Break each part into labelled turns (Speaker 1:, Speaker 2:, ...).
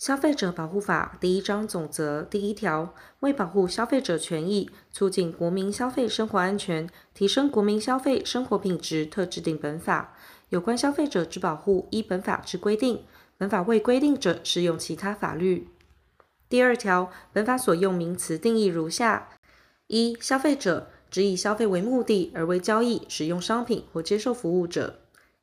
Speaker 1: 消费者保护法第一章总则第一条，为保护消费者权益，促进国民消费生活安全，提升国民消费生活品质，特制定本法。有关消费者之保护，依本法之规定。本法未规定者，适用其他法律。第二条，本法所用名词定义如下：一、消费者，指以消费为目的而为交易、使用商品或接受服务者；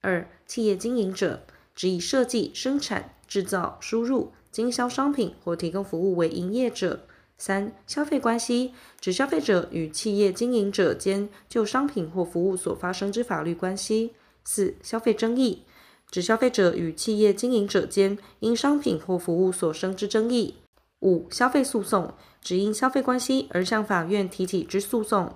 Speaker 1: 二、企业经营者，指以设计、生产、制造、输入。经销商品或提供服务为营业者。三、消费关系指消费者与企业经营者间就商品或服务所发生之法律关系。四、消费争议指消费者与企业经营者间因商品或服务所生之争议。五、消费诉讼指因消费关系而向法院提起之诉讼。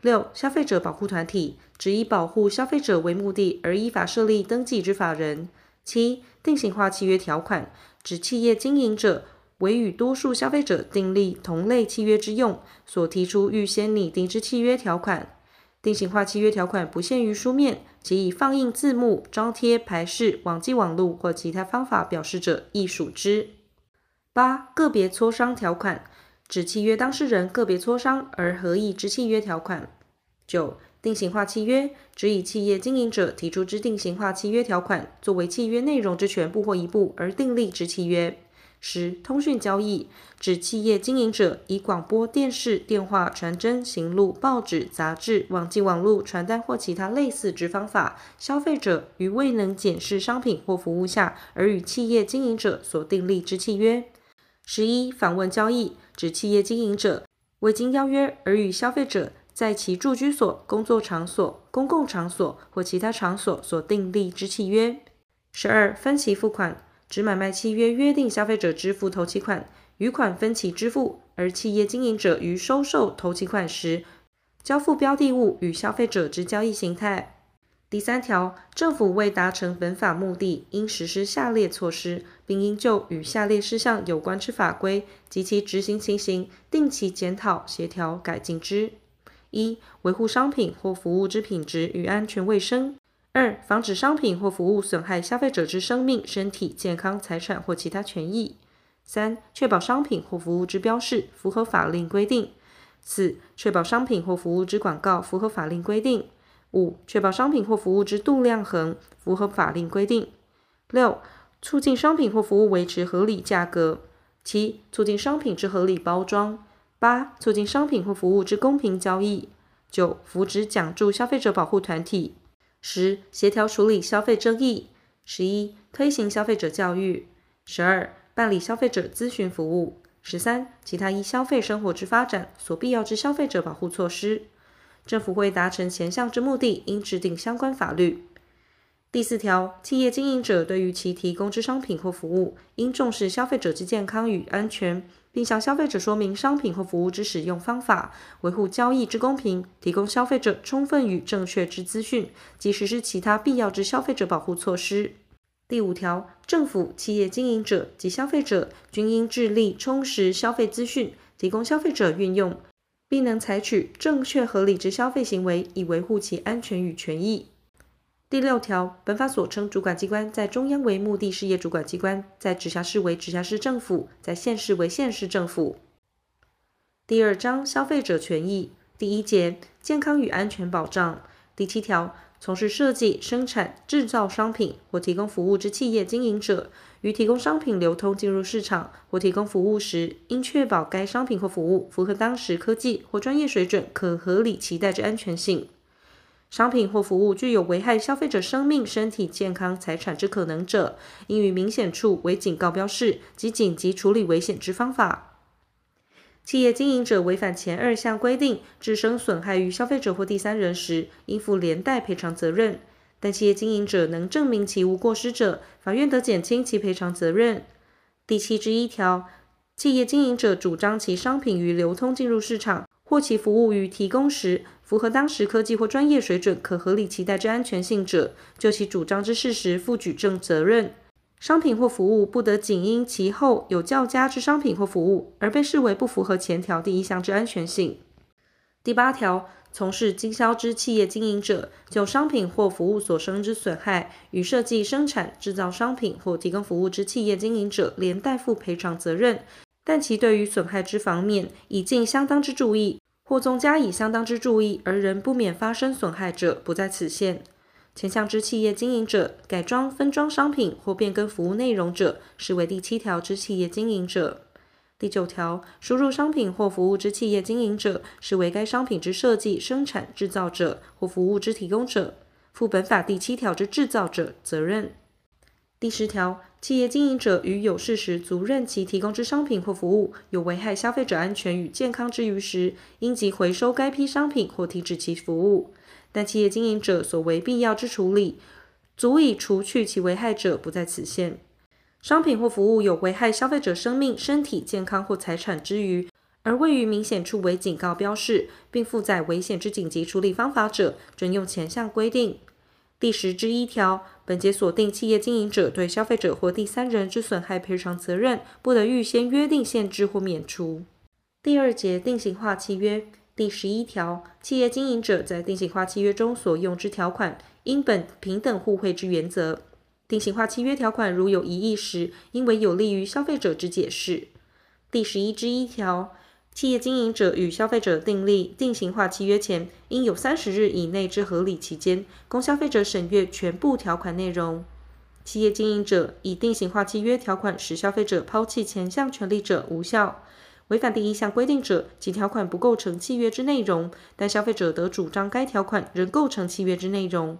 Speaker 1: 六、消费者保护团体指以保护消费者为目的而依法设立登记之法人。七、定型化契约条款指企业经营者为与多数消费者订立同类契约之用，所提出预先拟定之契约条款。定型化契约条款不限于书面，且以放映字幕、张贴、牌示、网际网路或其他方法表示者，亦属之。八、个别磋商条款指契约当事人个别磋商而合意之契约条款。九、定型化契约指以企业经营者提出之定型化契约条款，作为契约内容之全部或一部而订立之契约。十、通讯交易指企业经营者以广播电视、电话、传真、行录、报纸、杂志、网际网路、传单或其他类似之方法，消费者于未能检视商品或服务下，而与企业经营者所订立之契约。十一、访问交易指企业经营者未经邀约而与消费者。在其住居所、工作场所、公共场所或其他场所所订立之契约。十二、分期付款指买卖契约约定消费者支付头期款，余款分期支付，而企业经营者于收受头期款时，交付标的物与消费者之交易形态。第三条，政府为达成本法目的，应实施下列措施，并应就与下列事项有关之法规及其执行情形，定期检讨、协调、改进之。一、维护商品或服务之品质与安全卫生；二、防止商品或服务损害消费者之生命、身体健康、财产或其他权益；三、确保商品或服务之标示符合法令规定；四、确保商品或服务之广告符合法令规定；五、确保商品或服务之度量衡符合法令规定；六、促进商品或服务维持合理价格；七、促进商品之合理包装。八、促进商品或服务之公平交易；九、扶植奖助消费者保护团体；十、协调处理消费争议；十一、推行消费者教育；十二、办理消费者咨询服务；十三、其他依消费生活之发展所必要之消费者保护措施。政府为达成前项之目的，应制定相关法律。第四条，企业经营者对于其提供之商品或服务，应重视消费者之健康与安全。并向消费者说明商品或服务之使用方法，维护交易之公平，提供消费者充分与正确之资讯，及实施其他必要之消费者保护措施。第五条，政府、企业经营者及消费者均应致力充实消费资讯，提供消费者运用，并能采取正确合理之消费行为，以维护其安全与权益。第六条，本法所称主管机关，在中央为目的事业主管机关，在直辖市为直辖市政府，在县市为县市政府。第二章消费者权益第一节健康与安全保障第七条，从事设计、生产、制造商品或提供服务之企业经营者，于提供商品流通进入市场或提供服务时，应确保该商品或服务符合当时科技或专业水准，可合理期待之安全性。商品或服务具有危害消费者生命、身体健康、财产之可能者，应于明显处为警告标示及紧急处理危险之方法。企业经营者违反前二项规定，致生损害于消费者或第三人时，应负连带赔偿责任。但企业经营者能证明其无过失者，法院得减轻其赔偿责任。第七之一条，企业经营者主张其商品于流通进入市场，或其服务于提供时，符合当时科技或专业水准，可合理期待之安全性者，就其主张之事实负举证责任。商品或服务不得仅因其后有较佳之商品或服务而被视为不符合前条第一项之安全性。第八条，从事经销之企业经营者，就商品或服务所生之损害，与设计、生产、制造商品或提供服务之企业经营者连带负赔偿责任。但其对于损害之方面，已尽相当之注意，或纵加以相当之注意，而仍不免发生损害者，不在此限。前项之企业经营者，改装、分装商品或变更服务内容者，视为第七条之企业经营者。第九条，输入商品或服务之企业经营者，视为该商品之设计、生产、制造者或服务之提供者，负本法第七条之制造者责任。第十条，企业经营者于有事实足认其提供之商品或服务有危害消费者安全与健康之余时，应即回收该批商品或停止其服务。但企业经营者所为必要之处理，足以除去其危害者，不在此限。商品或服务有危害消费者生命、身体健康或财产之余，而位于明显处为警告标示，并附载危险之紧急处理方法者，准用前项规定。第十之一条，本节所定企业经营者对消费者或第三人之损害赔偿责任，不得预先约定限制或免除。第二节定型化契约第十一条，企业经营者在定型化契约中所用之条款，应本平等互惠之原则。定型化契约条款如有异议时，应为有利于消费者之解释。第十一之一条，企业经营者与消费者订立定型化契约前，应有三十日以内之合理期间，供消费者审阅全部条款内容。企业经营者以定型化契约条款使消费者抛弃前项权利者，无效。违反第一项规定者，其条款不构成契约之内容，但消费者得主张该条款仍构成契约之内容。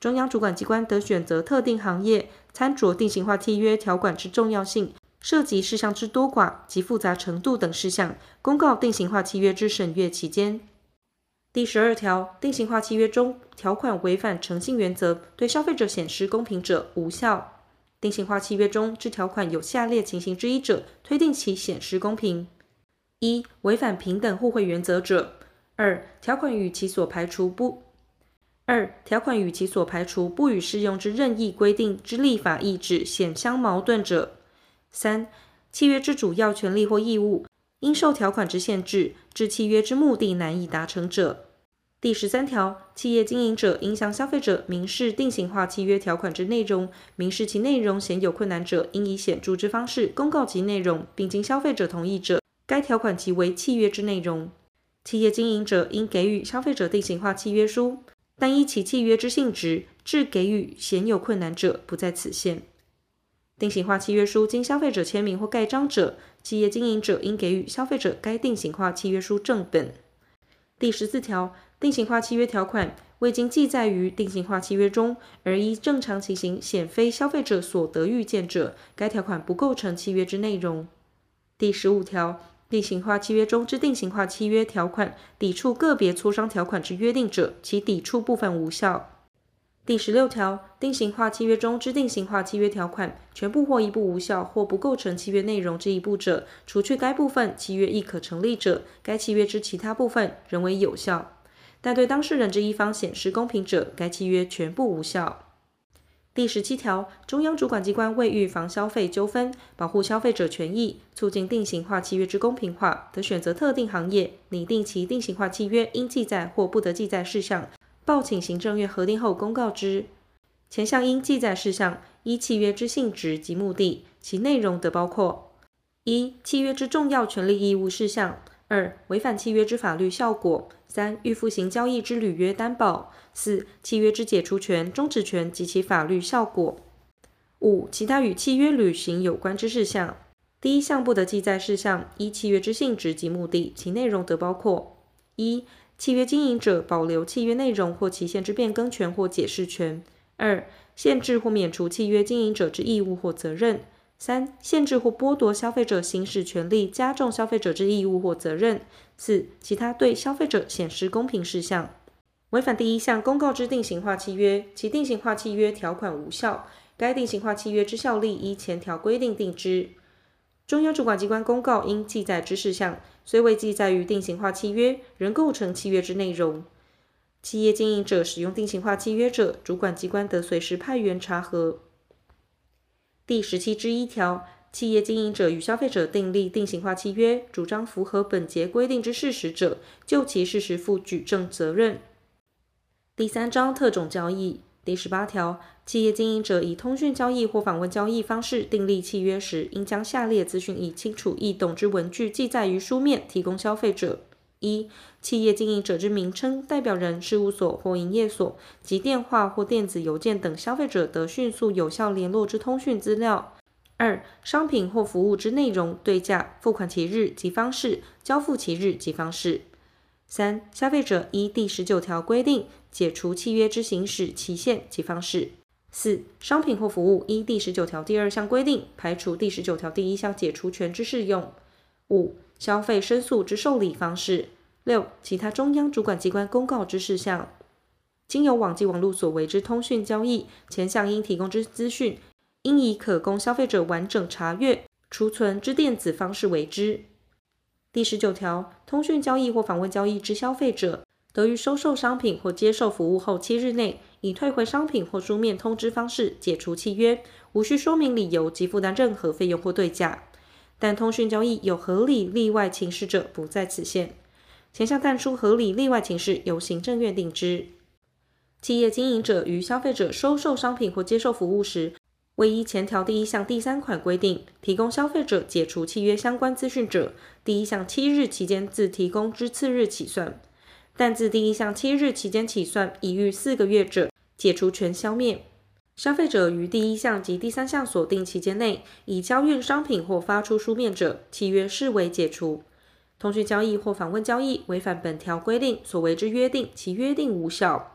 Speaker 1: 中央主管机关得选择特定行业，参酌定型化契约条款之重要性、涉及事项之多寡及复杂程度等事项，公告定型化契约之审阅期间。第十二条，定型化契约中条款违反诚信原则，对消费者显失公平者，无效。定型化契约中之条款有下列情形之一者，推定其显失公平：一、违反平等互惠原则者；二、条款与其所排除不。二、条款与其所排除不予适用之任意规定之立法意志显相矛盾者；三、契约之主要权利或义务因受条款之限制，致契约之目的难以达成者。第十三条，企业经营者应向消费者明示定型化契约条款之内容，明示其内容显有困难者，应以显著之方式公告其内容，并经消费者同意者，该条款即为契约之内容。企业经营者应给予消费者定型化契约书。但依其契约之性质，致给予显有困难者，不在此限。定型化契约书经消费者签名或盖章者，企业经营者应给予消费者该定型化契约书正本。第十四条，定型化契约条款未经记载于定型化契约中，而依正常情形显非消费者所得预见者，该条款不构成契约之内容。第十五条。定型化契约中之定型化契约条款抵触个别磋商条款之约定者，其抵触部分无效。第十六条，定型化契约中之定型化契约条款全部或一部无效或不构成契约内容之一部者，除去该部分，契约亦可成立者，该契约之其他部分仍为有效。但对当事人之一方显失公平者，该契约全部无效。第十七条，中央主管机关为预防消费纠纷，保护消费者权益，促进定型化契约之公平化，得选择特定行业，拟定其定型化契约应记载或不得记载事项，报请行政院核定后公告之。前项应记载事项，依契约之性质及目的，其内容得包括：一、契约之重要权利义务事项；二、违反契约之法律效果。三、预付型交易之履约担保；四、契约之解除权、终止权及其法律效果；五、其他与契约履行有关之事项。第一项不得记载事项，依契约之性质及目的，其内容得包括：一、契约经营者保留契约内容或期限之变更权或解释权；二、限制或免除契约经营者之义务或责任。三、限制或剥夺消费者行使权利，加重消费者之义务或责任。四、其他对消费者显失公平事项。违反第一项公告之定型化契约，其定型化契约条款无效，该定型化契约之效力依前条规定定之。中央主管机关公告应记载之事项，虽未记载于定型化契约，仍构成契约之内容。企业经营者使用定型化契约者，主管机关得随时派员查核。第十七之一条，企业经营者与消费者订立定型化契约，主张符合本节规定之事实者，就其事实负举证责任。第三章特种交易第十八条，企业经营者以通讯交易或访问交易方式订立契约时，应将下列资讯以清楚易懂之文句记载于书面，提供消费者：一、企业经营者之名称、代表人、事务所或营业所及电话或电子邮件等消费者得迅速有效联络之通讯资料。二、商品或服务之内容、对价、付款期日及方式、交付期日及方式。三、消费者依第十九条规定解除契约之行使期限及方式。四、商品或服务依第十九条第二项规定排除第十九条第一项解除权之适用。五、消费申诉之受理方式。六、其他中央主管机关公告之事项。经由网际网络所为之通讯交易，前项应提供之资讯，应以可供消费者完整查阅、储存之电子方式为之。第十九条，通讯交易或访问交易之消费者，得于收受商品或接受服务后七日内，以退回商品或书面通知方式解除契约，无需说明理由及负担任何费用或对价。但通讯交易有合理例外情事者，不在此限。前项但书合理例外情事，由行政院定之。企业经营者于消费者收受商品或接受服务时，为依前条第一项第三款规定提供消费者解除契约相关资讯者，第一项七日期间自提供之次日起算；但自第一项七日期间起算已逾四个月者，解除权消灭。消费者于第一项及第三项所定期间内已交运商品或发出书面者，契约视为解除。通讯交易或访问交易违反本条规定所为之约定，其约定无效。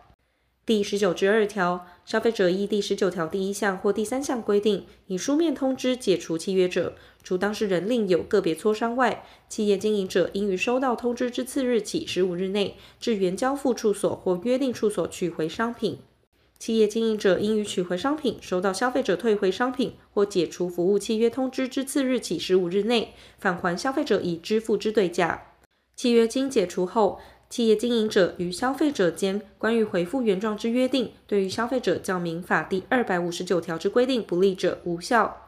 Speaker 1: 第十九之二条，消费者依第十九条第一项或第三项规定，以书面通知解除契约者，除当事人另有个别磋商外，企业经营者应于收到通知之次日起十五日内，至原交付处所或约定处所取回商品。企业经营者应于取回商品、收到消费者退回商品或解除服务契约通知之次日起十五日内，返还消费者已支付之对价。契约经解除后，企业经营者与消费者间关于回复原状之约定，对于消费者较民法第二百五十九条之规定不利者，无效。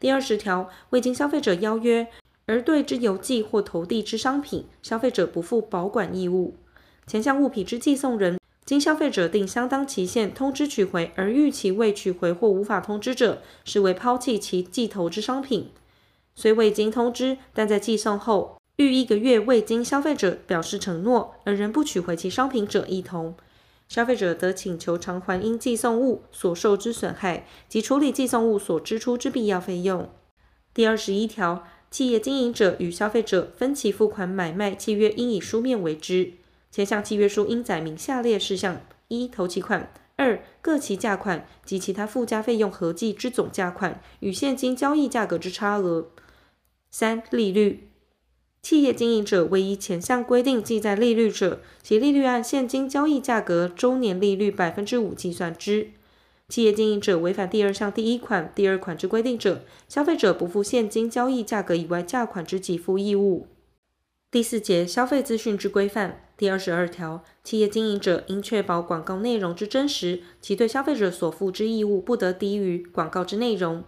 Speaker 1: 第二十条，未经消费者邀约而对之邮寄或投递之商品，消费者不负保管义务。前项物品之寄送人，经消费者定相当期限通知取回而逾期未取回或无法通知者，视为抛弃其寄投之商品。虽未经通知，但在寄送后，逾一个月未经消费者表示承诺而仍不取回其商品者，亦同。消费者得请求偿还因寄送物所受之损害及处理寄送物所支出之必要费用。第二十一条，企业经营者与消费者分期付款买卖契约应以书面为之。前项契约书应载明下列事项：一、头期款；二、各期价款及其他附加费用合计之总价款与现金交易价格之差额；三、利率。企业经营者未依前项规定记载利率者，其利率按现金交易价格周年利率百分之五计算之。企业经营者违反第二项第一款、第二款之规定者，消费者不负现金交易价格以外价款之给付义务。第四节消费资讯之规范第二十二条，企业经营者应确保广告内容之真实，其对消费者所负之义务不得低于广告之内容。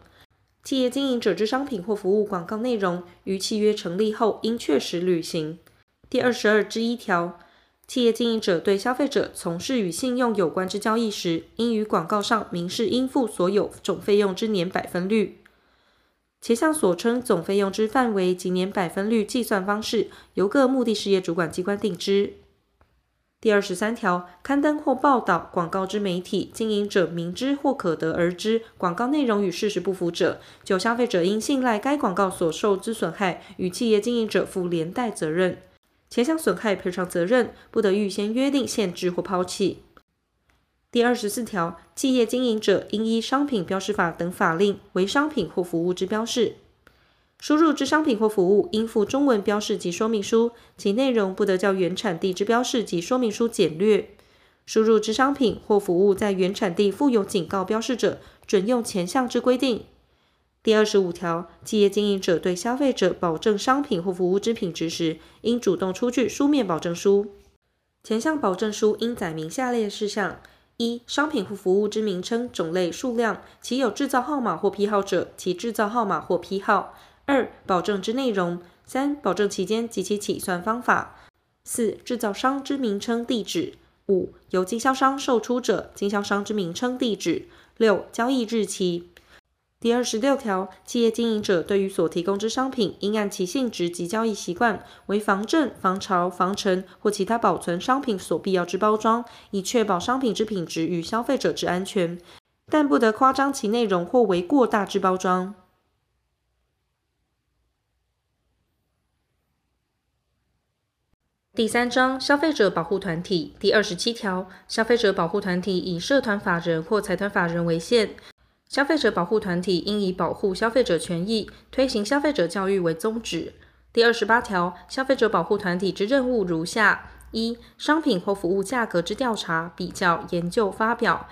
Speaker 1: 企业经营者之商品或服务广告内容，于契约成立后应确实履行。第二十二之一条，企业经营者对消费者从事与信用有关之交易时，应于广告上明示应付所有总费用之年百分率。前项所称总费用之范围及年百分率计算方式，由各目的事业主管机关定之。第二十三条，刊登或报道广告之媒体经营者明知或可得而知广告内容与事实不符者，就消费者因信赖该广告所受之损害，与企业经营者负连带责任。前项损害赔偿责任不得预先约定限制或抛弃。第二十四条，企业经营者应依商品标示法等法令为商品或服务之标示。输入之商品或服务应附中文标示及说明书，其内容不得较原产地之标示及说明书简略。输入之商品或服务在原产地附有警告标示者，准用前项之规定。第二十五条，企业经营者对消费者保证商品或服务之品质时，应主动出具书面保证书。前项保证书应载明下列事项：一、商品或服务之名称、种类、数量，其有制造号码或批号者，其制造号码或批号；二、保证之内容；三、保证期间及其起算方法；四、制造商之名称、地址；五、由经销商售出者，经销商之名称、地址；六、交易日期。第二十六条，企业经营者对于所提供之商品，应按其性质及交易习惯，为防震、防潮、防尘或其他保存商品所必要之包装，以确保商品之品质与消费者之安全，但不得夸张其内容或为过大之包装。第三章消费者保护团体第二十七条，消费者保护团体以社团法人或财团法人为限。消费者保护团体应以保护消费者权益、推行消费者教育为宗旨。第二十八条，消费者保护团体之任务如下：一、商品或服务价格之调查、比较、研究、发表；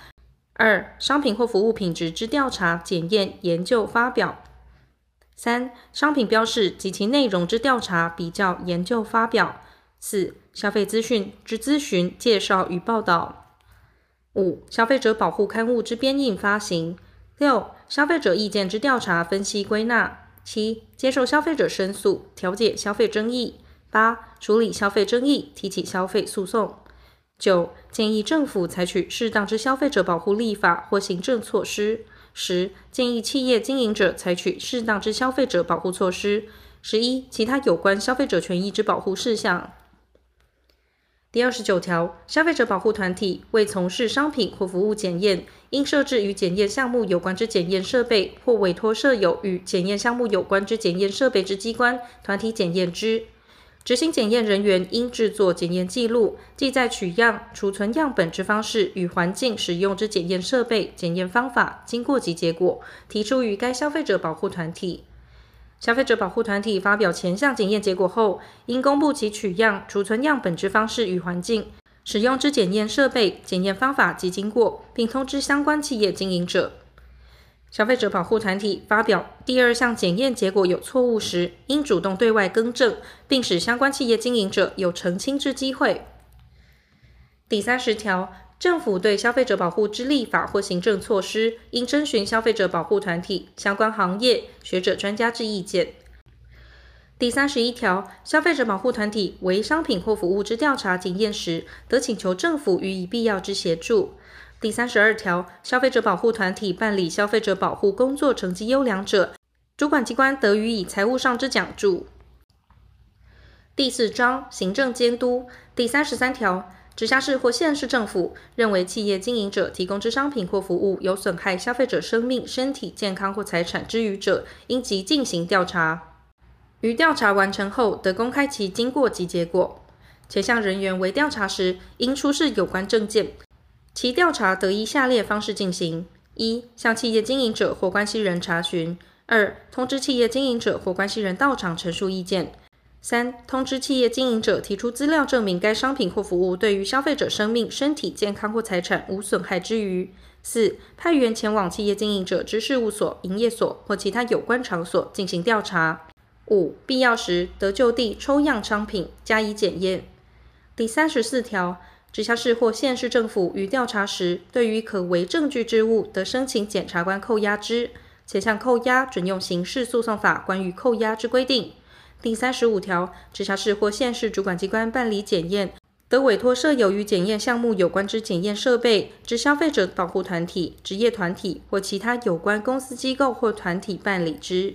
Speaker 1: 二、商品或服务品质之调查、检验、研究、发表；三、商品标示及其内容之调查、比较、研究、发表；四、消费资讯之咨询、介绍与报道；五、消费者保护刊物之编印、发行。六、消费者意见之调查、分析、归纳；七、接受消费者申诉、调解消费争议；八、处理消费争议、提起消费诉讼；九、建议政府采取适当之消费者保护立法或行政措施；十、建议企业经营者采取适当之消费者保护措施；十一、其他有关消费者权益之保护事项。第二十九条，消费者保护团体为从事商品或服务检验，应设置与检验项目有关之检验设备，或委托设有与检验项目有关之检验设备之机关、团体检验之。执行检验人员应制作检验记录，记载取样、储存样本之方式与环境使用之检验设备、检验方法、经过及结果，提出于该消费者保护团体。消费者保护团体发表前项检验结果后，应公布其取样、储存样本之方式与环境、使用之检验设备、检验方法及经过，并通知相关企业经营者。消费者保护团体发表第二项检验结果有错误时，应主动对外更正，并使相关企业经营者有澄清之机会。第三十条。政府对消费者保护之立法或行政措施，应征询消费者保护团体、相关行业、学者、专家之意见。第三十一条，消费者保护团体为商品或服务之调查检验时，得请求政府予以必要之协助。第三十二条，消费者保护团体办理消费者保护工作成绩优良者，主管机关得予以财务上之奖助。第四章行政监督第三十三条。直辖市或县市政府认为企业经营者提供之商品或服务有损害消费者生命、身体健康或财产之余者，应即进行调查。于调查完成后，得公开其经过及结果。且向人员为调查时，应出示有关证件。其调查得以下列方式进行：一、向企业经营者或关系人查询；二、通知企业经营者或关系人到场陈述意见。三、通知企业经营者提出资料证明该商品或服务对于消费者生命、身体健康或财产无损害之余。四、派员前往企业经营者之事务所、营业所或其他有关场所进行调查。五、必要时得就地抽样商品加以检验。第三十四条，直辖市或县市政府于调查时，对于可为证据之物，得申请检察官扣押之，且向扣押准用刑事诉讼法关于扣押之规定。第三十五条，直辖市或县市主管机关办理检验，得委托设有与检验项目有关之检验设备之消费者保护团体、职业团体或其他有关公司机构或团体办理之。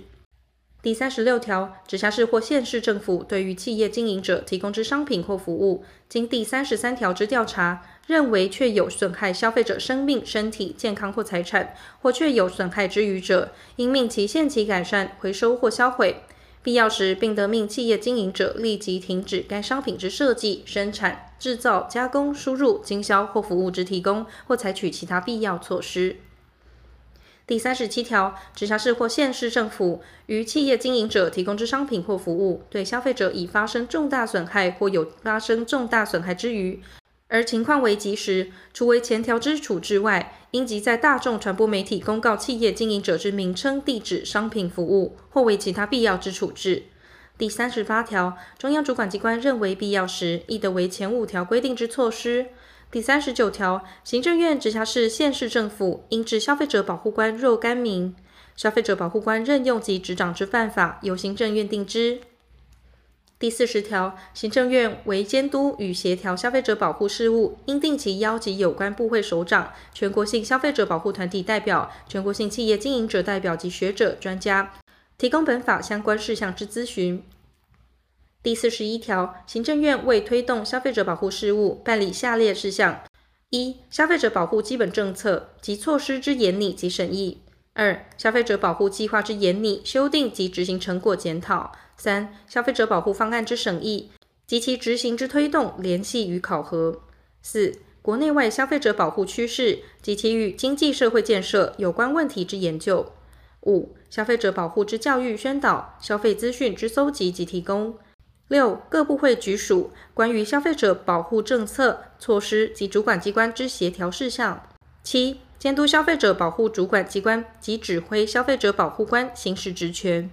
Speaker 1: 第三十六条，直辖市或县市政府对于企业经营者提供之商品或服务，经第三十三条之调查，认为确有损害消费者生命、身体健康或财产，或确有损害之余者，应命其限期改善、回收或销毁。必要时，并得命企业经营者立即停止该商品之设计、生产、制造、加工、输入、经销或服务之提供，或采取其他必要措施。第三十七条，直辖市或县市政府于企业经营者提供之商品或服务，对消费者已发生重大损害或有发生重大损害之余。而情况为急时，除为前条之处置外，应即在大众传播媒体公告企业经营者之名称、地址、商品、服务，或为其他必要之处置。第三十八条，中央主管机关认为必要时，亦得为前五条规定之措施。第三十九条，行政院直辖市县市政府应置消费者保护官若干名，消费者保护官任用及执掌之办法，由行政院定之。第四十条，行政院为监督与协调消费者保护事务，应定期邀集有关部会首长、全国性消费者保护团体代表、全国性企业经营者代表及学者专家，提供本法相关事项之咨询。第四十一条，行政院为推动消费者保护事务，办理下列事项：一、消费者保护基本政策及措施之研拟及审议；二、消费者保护计划之研拟、修订及执行成果检讨；三、消费者保护方案之审议及其执行之推动、联系与考核；四、国内外消费者保护趋势及其与经济社会建设有关问题之研究；五、消费者保护之教育宣导、消费资讯之搜集及提供。六、各部会局属关于消费者保护政策措施及主管机关之协调事项。七、监督消费者保护主管机关及指挥消费者保护官行使职权。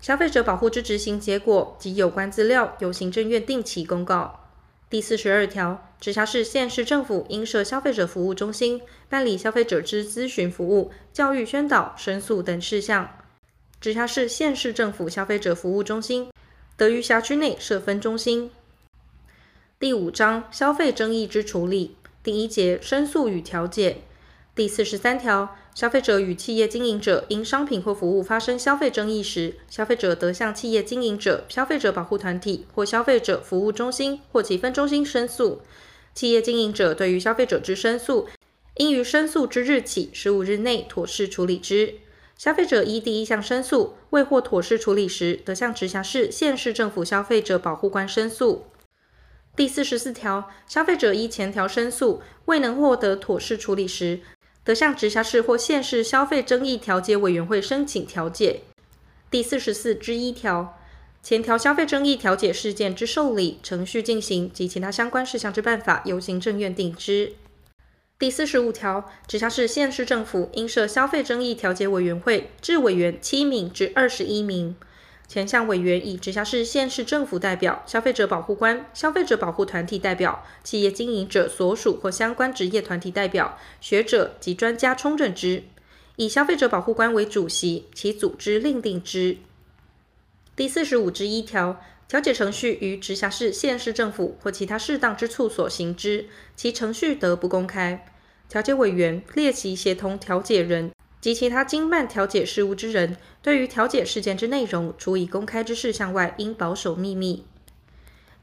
Speaker 1: 消费者保护之执行结果及有关资料，由行政院定期公告。第四十二条，直辖市县市政府应设消费者服务中心，办理消费者之咨询服务、教育宣导、申诉等事项。直辖市县市政府消费者服务中心。得于辖区内设分中心。第五章消费争议之处理第一节申诉与调解第四十三条，消费者与企业经营者因商品或服务发生消费争议时，消费者得向企业经营者、消费者保护团体或消费者服务中心或其分中心申诉。企业经营者对于消费者之申诉，应于申诉之日起十五日内妥善处理之。消费者依第一项申诉未获妥善处理时，得向直辖市、县市政府消费者保护官申诉。第四十四条，消费者依前条申诉未能获得妥善处理时，得向直辖市或县市消费争议调解委员会申请调解。第四十四之一条，前条消费争议调解事件之受理程序进行及其他相关事项之办法，由行政院定之。第四十五条，直辖市、县市政府应设消费争议调解委员会，置委员七名至二十一名。前项委员以直辖市、县市政府代表、消费者保护官、消费者保护团体代表、企业经营者所属或相关职业团体代表、学者及专家充任之，以消费者保护官为主席，其组织另定之。第四十五之一条。调解程序于直辖市、县市政府或其他适当之处所行之，其程序得不公开。调解委员、列席协同调解人及其他经办调解事务之人，对于调解事件之内容，除以公开之事项外，应保守秘密。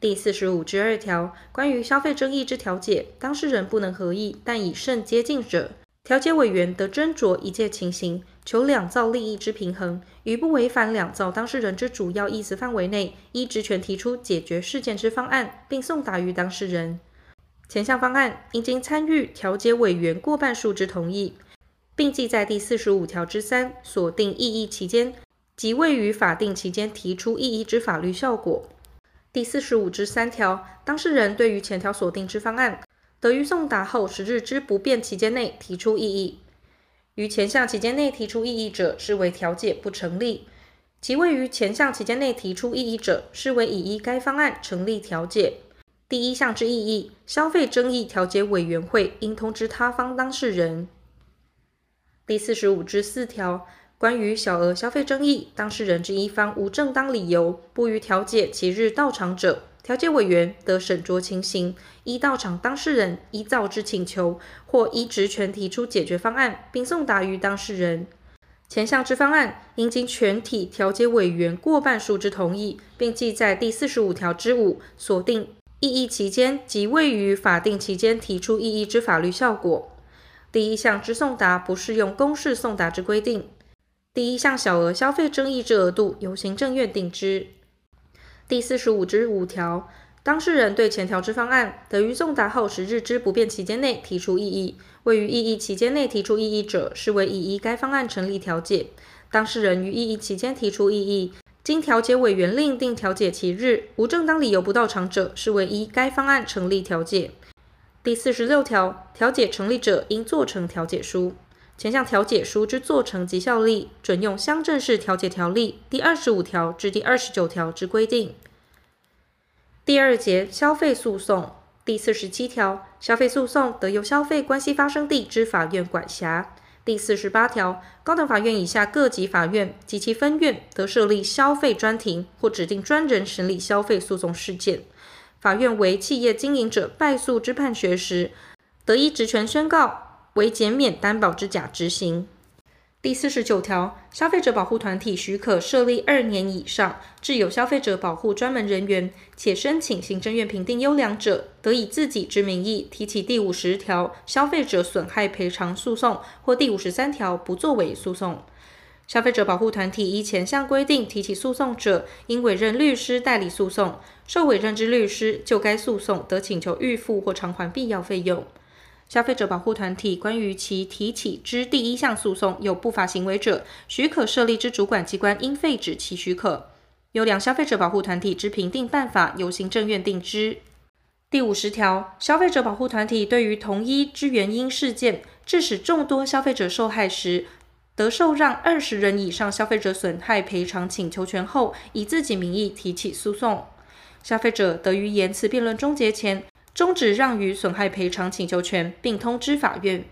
Speaker 1: 第四十五之二条，关于消费争议之调解，当事人不能合意，但以甚接近者，调解委员得斟酌一切情形，求两造利益之平衡，于不违反两造当事人之主要意思范围内，依职权提出解决事件之方案，并送达于当事人。前项方案应经参与调解委员过半数之同意，并记在第四十五条之三锁定异议期间即位于法定期间提出异议之法律效果。第四十五之三条，当事人对于前条锁定之方案，得于送达后十日之不变期间内提出异议。于前项期间内提出异议者，视为调解不成立；其位于前项期间内提出异议者，视为已依该方案成立调解。第一项之异议，消费争议调解委员会应通知他方当事人。第四十五之四条，关于小额消费争议，当事人之一方无正当理由不予调解其日到场者，调解委员得审酌情形，依到场当事人依照之请求，或依职权提出解决方案，并送达于当事人。前项之方案，应经全体调解委员过半数之同意，并记在第四十五条之五锁定异议期间及未于法定期间提出异议之法律效果。第一项之送达不适用公示送达之规定。第一项小额消费争议之额度，由行政院定之。第四十五之五条，当事人对前条之方案，得于送达后十日之不变期间内提出异议，未于异议期间内提出异议者，视为已依该方案成立调解。当事人于异议期间提出异议，经调解委员另定调解期日，无正当理由不到场者，视为依该方案成立调解。第四十六条，调解成立者，应做成调解书。前项调解书之做成及效力，准用乡镇市调解条例第二十五条至第二十九条之规定。第二节消费诉讼第四十七条，消费诉讼得由消费关系发生地之法院管辖。第四十八条，高等法院以下各级法院及其分院得设立消费专庭或指定专人审理消费诉讼事件。法院为企业经营者败诉之判决时，得依职权宣告为减免担保之假执行。第四十九条，消费者保护团体许可设立二年以上，具有消费者保护专门人员，且申请行政院评定优良者，得以自己之名义提起第五十条消费者损害赔偿诉讼或第五十三条不作为诉讼。消费者保护团体依前项规定提起诉讼者，应委任律师代理诉讼，受委任之律师就该诉讼得请求预付或偿还必要费用。消费者保护团体关于其提起之第一项诉讼有不法行为者，许可设立之主管机关应废止其许可。优良消费者保护团体之评定办法由行政院定之。第五十条，消费者保护团体对于同一之原因事件，致使众多消费者受害时，得受让二十人以上消费者损害赔偿请求权后，以自己名义提起诉讼。消费者得于言词辩论终结前，终止让与损害赔偿请求权，并通知法院。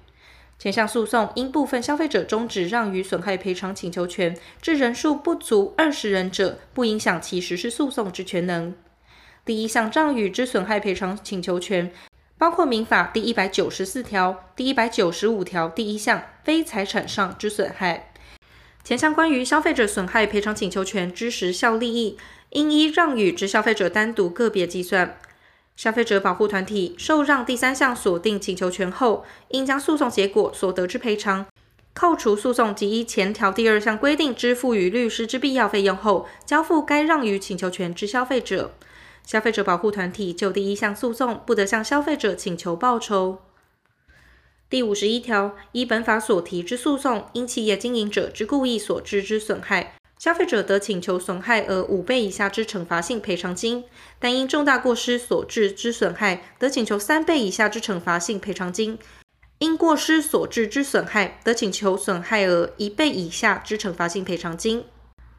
Speaker 1: 前项诉讼因部分消费者终止让与损害赔偿请求权，致人数不足二十人者，不影响其实施诉讼之权能。第一项让与之损害赔偿请求权，包括民法第一百九十四条、第一百九十五条第一项非财产上之损害。前项关于消费者损害赔偿请求权之时效利益，应依让与之消费者单独个别计算。消费者保护团体受让第三项锁定请求权后，应将诉讼结果所得之赔偿，扣除诉讼及依前条第二项规定支付予律师之必要费用后，交付该让与请求权之消费者。消费者保护团体就第一项诉讼不得向消费者请求报酬。第五十一条，依本法所提之诉讼，因企业经营者之故意所致之损害。消费者得请求损害额五倍以下之惩罚性赔偿金，但因重大过失所致之损害，得请求三倍以下之惩罚性赔偿金；因过失所致之损害，得请求损害额一倍以下之惩罚性赔偿金。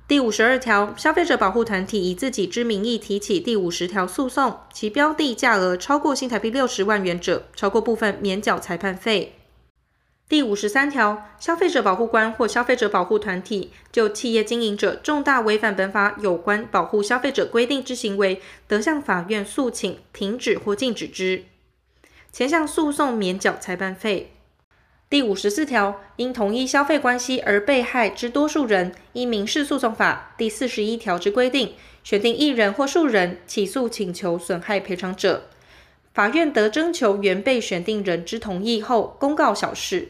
Speaker 1: 第五十二条，消费者保护团体以自己之名义提起第五十条诉讼，其标的价额超过新台币六十万元者，超过部分免缴裁判费。第五十三条，消费者保护官或消费者保护团体就企业经营者重大违反本法有关保护消费者规定之行为，得向法院诉请停止或禁止之。前项诉讼免缴裁判费。第五十四条，因同一消费关系而被害之多数人，依民事诉讼法第四十一条之规定，选定一人或数人起诉请求损害赔偿者。法院得征求原被选定人之同意后，公告小事。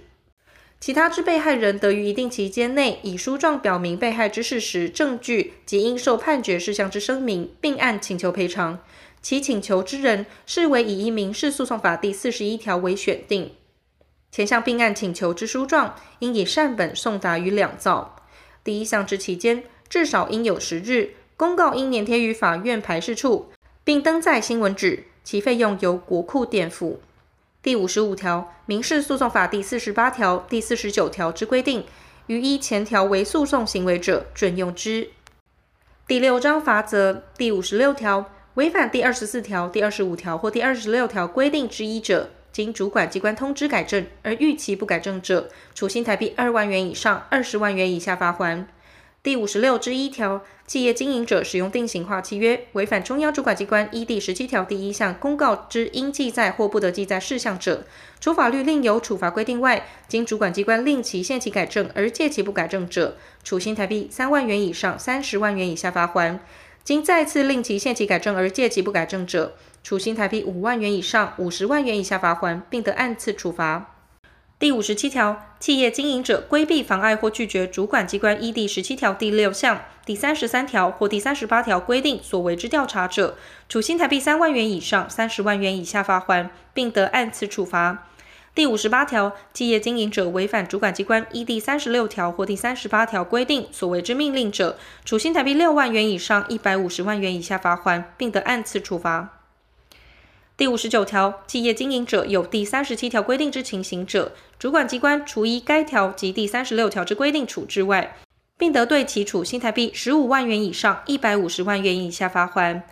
Speaker 1: 其他之被害人得于一定期间内，以书状表明被害之事实、证据及应受判决事项之声明，并案请求赔偿。其请求之人，视为以依民事诉讼法第四十一条为选定。前项并案请求之书状，应以善本送达于两造。第一项之期间，至少应有十日。公告应粘贴于法院排示处，并登载新闻纸。其费用由国库垫付。第五十五条，民事诉讼法第四十八条、第四十九条之规定，于依前条为诉讼行为者，准用之。第六章罚则第五十六条，违反第二十四条、第二十五条或第二十六条规定之一者，经主管机关通知改正而逾期不改正者，处新台币二万元以上二十万元以下罚锾。第五十六之一条，企业经营者使用定型化契约，违反中央主管机关依第十七条第一项公告之应记载或不得记载事项者，除法律另有处罚规定外，经主管机关令其限期改正而届期不改正者，处新台币三万元以上三十万元以下罚锾；经再次令其限期改正而借期不改正者，处新台币五万元以上五十万元以下罚锾，并得按次处罚。第五十七条，企业经营者规避、妨碍或拒绝主管机关依第十七条第六项、第三十三条或第三十八条规定所为之调查者，处新台币三万元以上三十万元以下罚锾，并得按次处罚。第五十八条，企业经营者违反主管机关依第三十六条或第三十八条规定所为之命令者，处新台币六万元以上一百五十万元以下罚锾，并得按次处罚。第五十九条，企业经营者有第三十七条规定之情形者，主管机关除依该条及第三十六条之规定处置外，并得对其处新台币十五万元以上一百五十万元以下罚锾。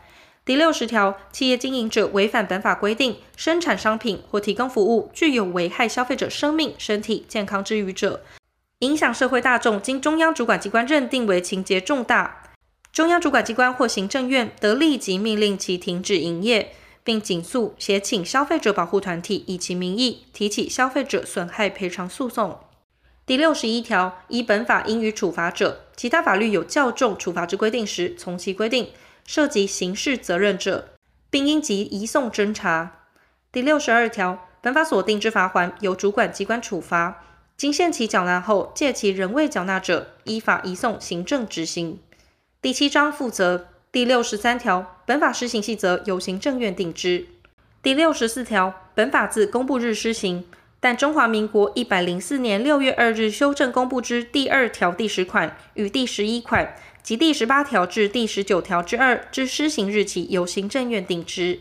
Speaker 1: 第六十条，企业经营者违反本法规定，生产商品或提供服务具有危害消费者生命、身体健康之虞者，影响社会大众，经中央主管机关认定为情节重大，中央主管机关或行政院得立即命令其停止营业，并警诉、协请消费者保护团体以其名义提起消费者损害赔偿诉讼。第六十一条，依本法应予处罚者，其他法律有较重处罚之规定时，从其规定。涉及刑事责任者，并应即移送侦查。第六十二条，本法所定之罚锾由主管机关处罚，经限期缴纳后，届期仍未缴纳者，依法移送行政执行。第七章负责第六十三条，本法施行细则由行政院定之。第六十四条，本法自公布日施行，但中华民国一百零四年六月二日修正公布之第二条第十款与第十一款。及第十八条至第十九条之二之施行日期，由行政院定之。